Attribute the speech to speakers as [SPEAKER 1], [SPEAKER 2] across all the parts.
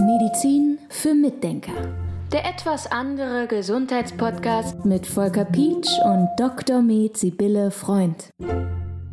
[SPEAKER 1] Medizin für Mitdenker. Der etwas andere Gesundheitspodcast mit Volker Pietsch und Dr. Med Sibylle Freund.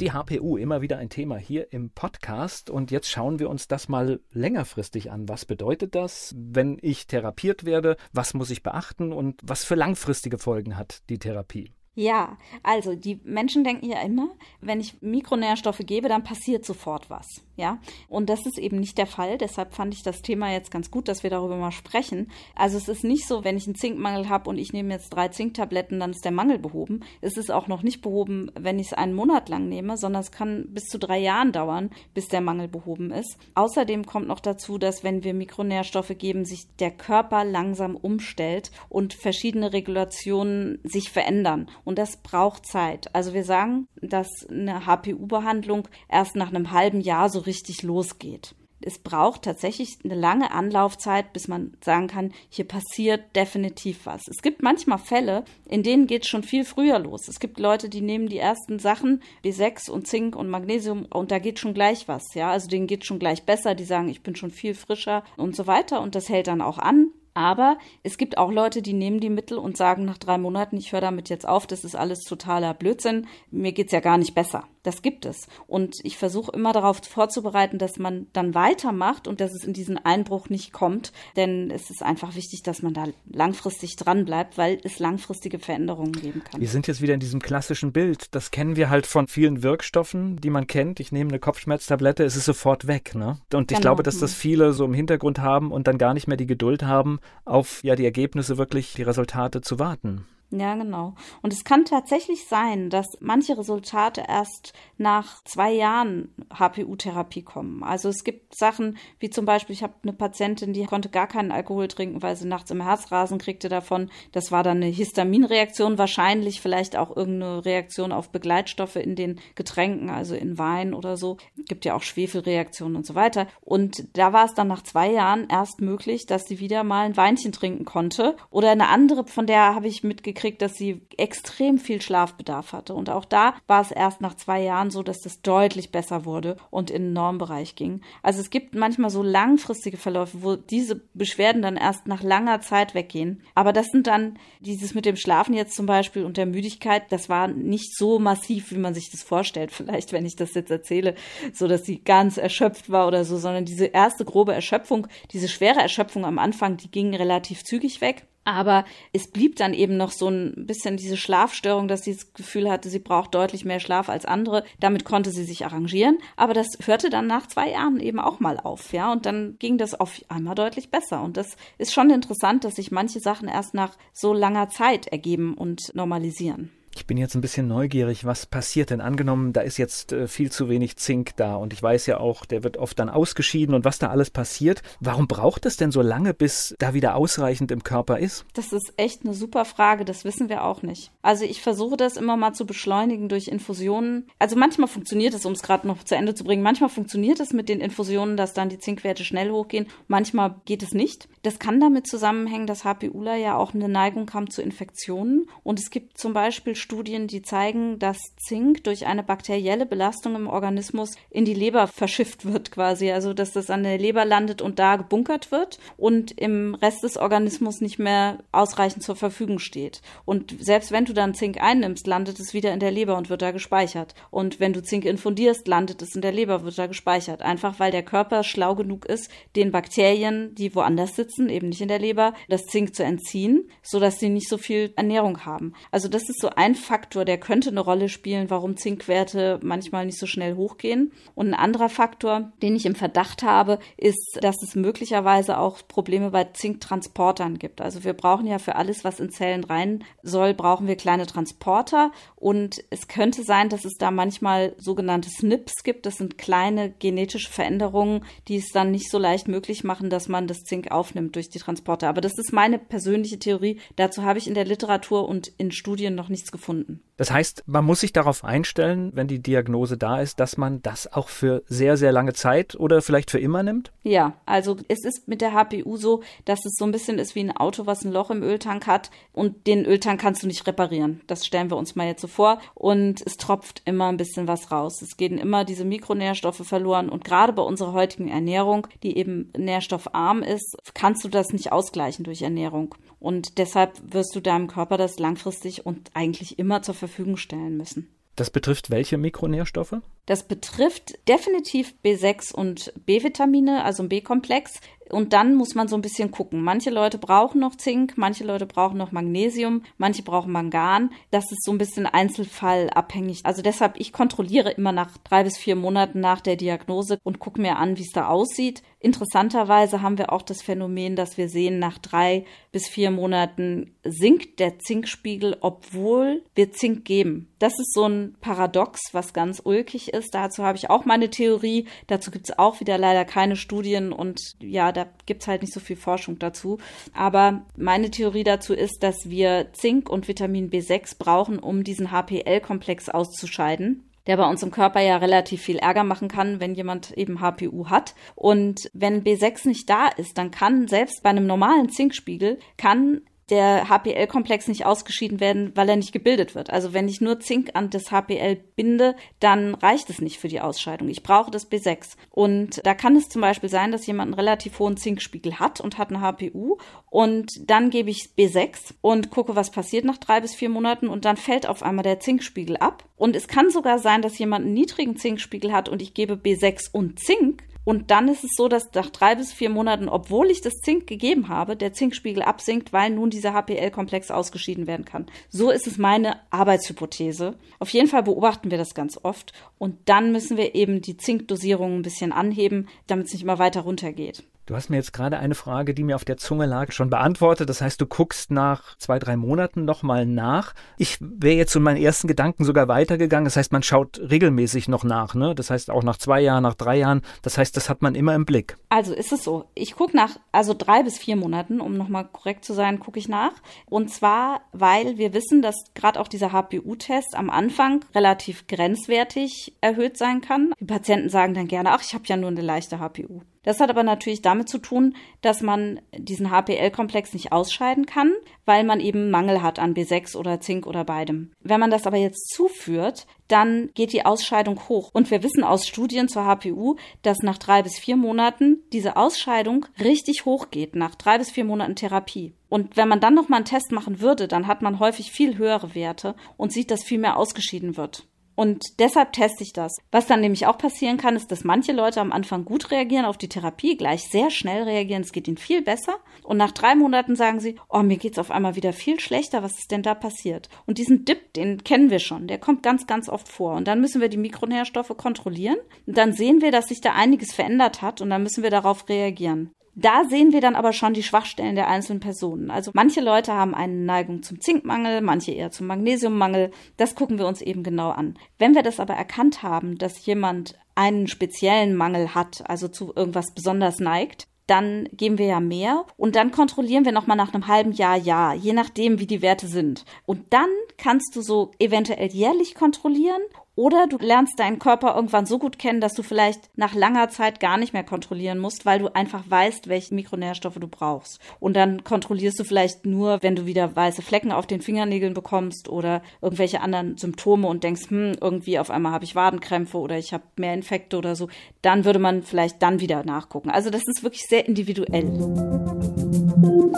[SPEAKER 2] Die HPU immer wieder ein Thema hier im Podcast und jetzt schauen wir uns das mal längerfristig an. Was bedeutet das, wenn ich therapiert werde? Was muss ich beachten und was für langfristige Folgen hat die Therapie?
[SPEAKER 3] Ja, also die Menschen denken ja immer, wenn ich Mikronährstoffe gebe, dann passiert sofort was. Ja, und das ist eben nicht der Fall. Deshalb fand ich das Thema jetzt ganz gut, dass wir darüber mal sprechen. Also es ist nicht so, wenn ich einen Zinkmangel habe und ich nehme jetzt drei Zinktabletten, dann ist der Mangel behoben. Es ist auch noch nicht behoben, wenn ich es einen Monat lang nehme, sondern es kann bis zu drei Jahren dauern, bis der Mangel behoben ist. Außerdem kommt noch dazu, dass wenn wir Mikronährstoffe geben, sich der Körper langsam umstellt und verschiedene Regulationen sich verändern. Und das braucht Zeit. Also wir sagen, dass eine HPU-Behandlung erst nach einem halben Jahr so richtig losgeht. Es braucht tatsächlich eine lange Anlaufzeit, bis man sagen kann, hier passiert definitiv was. Es gibt manchmal Fälle, in denen geht es schon viel früher los. Es gibt Leute, die nehmen die ersten Sachen, B6 und Zink und Magnesium, und da geht schon gleich was. Ja, also denen geht schon gleich besser. Die sagen, ich bin schon viel frischer und so weiter. Und das hält dann auch an. Aber es gibt auch Leute, die nehmen die Mittel und sagen nach drei Monaten, ich höre damit jetzt auf, das ist alles totaler Blödsinn, mir geht's ja gar nicht besser. Das gibt es. Und ich versuche immer darauf vorzubereiten, dass man dann weitermacht und dass es in diesen Einbruch nicht kommt. Denn es ist einfach wichtig, dass man da langfristig dran bleibt, weil es langfristige Veränderungen geben kann.
[SPEAKER 2] Wir sind jetzt wieder in diesem klassischen Bild. Das kennen wir halt von vielen Wirkstoffen, die man kennt. Ich nehme eine Kopfschmerztablette, es ist sofort weg. Ne? Und ich genau. glaube, dass das viele so im Hintergrund haben und dann gar nicht mehr die Geduld haben, auf ja die Ergebnisse wirklich, die Resultate zu warten.
[SPEAKER 3] Ja, genau. Und es kann tatsächlich sein, dass manche Resultate erst nach zwei Jahren HPU-Therapie kommen. Also es gibt Sachen wie zum Beispiel, ich habe eine Patientin, die konnte gar keinen Alkohol trinken, weil sie nachts im Herzrasen kriegte davon. Das war dann eine Histaminreaktion, wahrscheinlich vielleicht auch irgendeine Reaktion auf Begleitstoffe in den Getränken, also in Wein oder so. Gibt ja auch Schwefelreaktionen und so weiter. Und da war es dann nach zwei Jahren erst möglich, dass sie wieder mal ein Weinchen trinken konnte. Oder eine andere, von der habe ich mitgekriegt, mitgekriegt, dass sie extrem viel Schlafbedarf hatte. Und auch da war es erst nach zwei Jahren so, dass das deutlich besser wurde und in den Normbereich ging. Also es gibt manchmal so langfristige Verläufe, wo diese Beschwerden dann erst nach langer Zeit weggehen. Aber das sind dann dieses mit dem Schlafen jetzt zum Beispiel und der Müdigkeit, das war nicht so massiv, wie man sich das vorstellt, vielleicht, wenn ich das jetzt erzähle, so dass sie ganz erschöpft war oder so, sondern diese erste grobe Erschöpfung, diese schwere Erschöpfung am Anfang, die ging relativ zügig weg. Aber es blieb dann eben noch so ein bisschen diese Schlafstörung, dass sie das Gefühl hatte, sie braucht deutlich mehr Schlaf als andere. Damit konnte sie sich arrangieren. Aber das hörte dann nach zwei Jahren eben auch mal auf, ja. Und dann ging das auf einmal deutlich besser. Und das ist schon interessant, dass sich manche Sachen erst nach so langer Zeit ergeben und normalisieren.
[SPEAKER 2] Ich bin jetzt ein bisschen neugierig, was passiert denn? Angenommen, da ist jetzt äh, viel zu wenig Zink da und ich weiß ja auch, der wird oft dann ausgeschieden und was da alles passiert. Warum braucht es denn so lange, bis da wieder ausreichend im Körper ist?
[SPEAKER 3] Das ist echt eine super Frage, das wissen wir auch nicht. Also ich versuche das immer mal zu beschleunigen durch Infusionen. Also manchmal funktioniert es, um es gerade noch zu Ende zu bringen, manchmal funktioniert es mit den Infusionen, dass dann die Zinkwerte schnell hochgehen, manchmal geht es nicht. Das kann damit zusammenhängen, dass HPUler ja auch eine Neigung haben zu Infektionen und es gibt zum Beispiel Studien, die zeigen, dass Zink durch eine bakterielle Belastung im Organismus in die Leber verschifft wird quasi. Also dass das an der Leber landet und da gebunkert wird und im Rest des Organismus nicht mehr ausreichend zur Verfügung steht. Und selbst wenn du dann Zink einnimmst, landet es wieder in der Leber und wird da gespeichert. Und wenn du Zink infundierst, landet es in der Leber, wird da gespeichert. Einfach weil der Körper schlau genug ist, den Bakterien, die woanders sitzen, eben nicht in der Leber, das Zink zu entziehen, sodass sie nicht so viel Ernährung haben. Also das ist so ein Faktor, der könnte eine Rolle spielen, warum Zinkwerte manchmal nicht so schnell hochgehen. Und ein anderer Faktor, den ich im Verdacht habe, ist, dass es möglicherweise auch Probleme bei Zinktransportern gibt. Also wir brauchen ja für alles, was in Zellen rein soll, brauchen wir kleine Transporter. Und es könnte sein, dass es da manchmal sogenannte SNPs gibt. Das sind kleine genetische Veränderungen, die es dann nicht so leicht möglich machen, dass man das Zink aufnimmt durch die Transporter. Aber das ist meine persönliche Theorie. Dazu habe ich in der Literatur und in Studien noch nichts gefunden gefunden.
[SPEAKER 2] Das heißt, man muss sich darauf einstellen, wenn die Diagnose da ist, dass man das auch für sehr, sehr lange Zeit oder vielleicht für immer nimmt?
[SPEAKER 3] Ja, also es ist mit der HPU so, dass es so ein bisschen ist wie ein Auto, was ein Loch im Öltank hat und den Öltank kannst du nicht reparieren. Das stellen wir uns mal jetzt so vor und es tropft immer ein bisschen was raus. Es gehen immer diese Mikronährstoffe verloren und gerade bei unserer heutigen Ernährung, die eben nährstoffarm ist, kannst du das nicht ausgleichen durch Ernährung. Und deshalb wirst du deinem Körper das langfristig und eigentlich immer zur Verfügung stellen müssen.
[SPEAKER 2] Das betrifft welche Mikronährstoffe?
[SPEAKER 3] Das betrifft definitiv B6 und B-Vitamine, also ein B-Komplex. Und dann muss man so ein bisschen gucken. Manche Leute brauchen noch Zink, manche Leute brauchen noch Magnesium, manche brauchen Mangan. Das ist so ein bisschen einzelfallabhängig. Also deshalb, ich kontrolliere immer nach drei bis vier Monaten nach der Diagnose und gucke mir an, wie es da aussieht. Interessanterweise haben wir auch das Phänomen, dass wir sehen, nach drei bis vier Monaten sinkt der Zinkspiegel, obwohl wir Zink geben. Das ist so ein Paradox, was ganz ulkig ist. Dazu habe ich auch meine Theorie. Dazu gibt es auch wieder leider keine Studien und ja, da gibt es halt nicht so viel Forschung dazu. Aber meine Theorie dazu ist, dass wir Zink und Vitamin B6 brauchen, um diesen HPL-Komplex auszuscheiden der bei uns im Körper ja relativ viel Ärger machen kann, wenn jemand eben HPU hat. Und wenn B6 nicht da ist, dann kann selbst bei einem normalen Zinkspiegel kann der HPL-Komplex nicht ausgeschieden werden, weil er nicht gebildet wird. Also wenn ich nur Zink an das HPL binde, dann reicht es nicht für die Ausscheidung. Ich brauche das B6. Und da kann es zum Beispiel sein, dass jemand einen relativ hohen Zinkspiegel hat und hat eine HPU und dann gebe ich B6 und gucke, was passiert nach drei bis vier Monaten und dann fällt auf einmal der Zinkspiegel ab. Und es kann sogar sein, dass jemand einen niedrigen Zinkspiegel hat und ich gebe B6 und Zink und dann ist es so, dass nach drei bis vier Monaten, obwohl ich das Zink gegeben habe, der Zinkspiegel absinkt, weil nun dieser HPL-Komplex ausgeschieden werden kann. So ist es meine Arbeitshypothese. Auf jeden Fall beobachten wir das ganz oft. Und dann müssen wir eben die Zinkdosierung ein bisschen anheben, damit es nicht immer weiter runtergeht.
[SPEAKER 2] Du hast mir jetzt gerade eine Frage, die mir auf der Zunge lag, schon beantwortet. Das heißt, du guckst nach zwei, drei Monaten nochmal nach. Ich wäre jetzt zu meinen ersten Gedanken sogar weitergegangen. Das heißt, man schaut regelmäßig noch nach. Ne? Das heißt, auch nach zwei Jahren, nach drei Jahren. Das heißt, das hat man immer im Blick.
[SPEAKER 3] Also ist es so. Ich gucke nach, also drei bis vier Monaten, um nochmal korrekt zu sein, gucke ich nach. Und zwar, weil wir wissen, dass gerade auch dieser HPU-Test am Anfang relativ grenzwertig erhöht sein kann. Die Patienten sagen dann gerne, ach, ich habe ja nur eine leichte HPU. Das hat aber natürlich damit zu tun, dass man diesen HPL-Komplex nicht ausscheiden kann, weil man eben Mangel hat an B6 oder Zink oder beidem. Wenn man das aber jetzt zuführt, dann geht die Ausscheidung hoch. Und wir wissen aus Studien zur HPU, dass nach drei bis vier Monaten diese Ausscheidung richtig hoch geht, nach drei bis vier Monaten Therapie. Und wenn man dann noch mal einen Test machen würde, dann hat man häufig viel höhere Werte und sieht, dass viel mehr ausgeschieden wird. Und deshalb teste ich das. Was dann nämlich auch passieren kann, ist, dass manche Leute am Anfang gut reagieren auf die Therapie, gleich sehr schnell reagieren, es geht ihnen viel besser. Und nach drei Monaten sagen sie, oh, mir geht's auf einmal wieder viel schlechter, was ist denn da passiert? Und diesen Dip, den kennen wir schon, der kommt ganz, ganz oft vor. Und dann müssen wir die Mikronährstoffe kontrollieren. Und dann sehen wir, dass sich da einiges verändert hat und dann müssen wir darauf reagieren. Da sehen wir dann aber schon die Schwachstellen der einzelnen Personen. Also manche Leute haben eine Neigung zum Zinkmangel, manche eher zum Magnesiummangel. Das gucken wir uns eben genau an. Wenn wir das aber erkannt haben, dass jemand einen speziellen Mangel hat, also zu irgendwas besonders neigt, dann geben wir ja mehr und dann kontrollieren wir nochmal nach einem halben Jahr, ja, je nachdem, wie die Werte sind. Und dann kannst du so eventuell jährlich kontrollieren oder du lernst deinen Körper irgendwann so gut kennen, dass du vielleicht nach langer Zeit gar nicht mehr kontrollieren musst, weil du einfach weißt, welche Mikronährstoffe du brauchst. Und dann kontrollierst du vielleicht nur, wenn du wieder weiße Flecken auf den Fingernägeln bekommst oder irgendwelche anderen Symptome und denkst, hm, irgendwie auf einmal habe ich Wadenkrämpfe oder ich habe mehr Infekte oder so. Dann würde man vielleicht dann wieder nachgucken. Also das ist wirklich sehr individuell.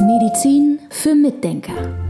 [SPEAKER 1] Medizin für Mitdenker